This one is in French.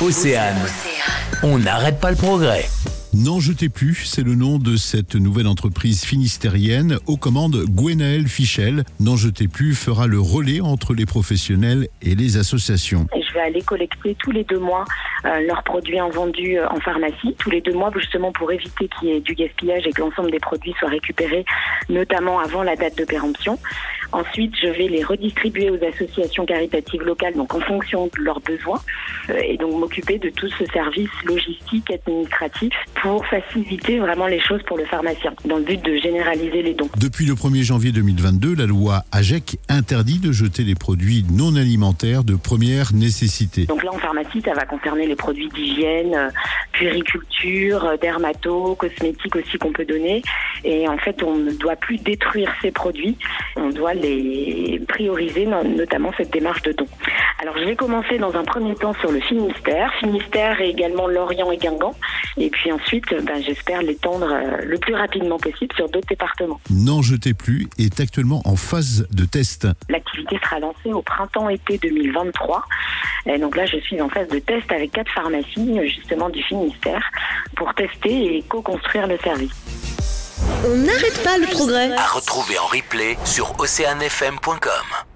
Océane. On n'arrête pas le progrès. N'en jetez plus, c'est le nom de cette nouvelle entreprise finistérienne aux commandes Gwenaël Fichel. N'en jetez plus fera le relais entre les professionnels et les associations. Et je vais aller collecter tous les deux mois euh, leurs produits invendus euh, en pharmacie, tous les deux mois justement pour éviter qu'il y ait du gaspillage et que l'ensemble des produits soient récupérés, notamment avant la date de péremption. Ensuite, je vais les redistribuer aux associations caritatives locales, donc en fonction de leurs besoins, euh, et donc m'occuper de tout ce service logistique administratif pour faciliter vraiment les choses pour le pharmacien, dans le but de généraliser les dons. Depuis le 1er janvier 2022, la loi AGEC interdit de jeter les produits non alimentaires de première nécessité. Donc là, en pharmacie, ça va concerner les produits d'hygiène, euh, puériculture, euh, dermato, cosmétiques aussi qu'on peut donner. Et en fait, on ne doit plus détruire ces produits, on doit les prioriser, notamment cette démarche de don. Alors je vais commencer dans un premier temps sur le Finistère, Finistère et également Lorient et Guingamp. Et puis ensuite, ben, j'espère l'étendre euh, le plus rapidement possible sur d'autres départements. N'en jetez plus est actuellement en phase de test. L'activité sera lancée au printemps-été 2023. Et donc là, je suis en phase de test avec quatre pharmacies, justement du Finistère, pour tester et co-construire le service. On n'arrête pas le progrès. À retrouver en replay sur oceanfm.com.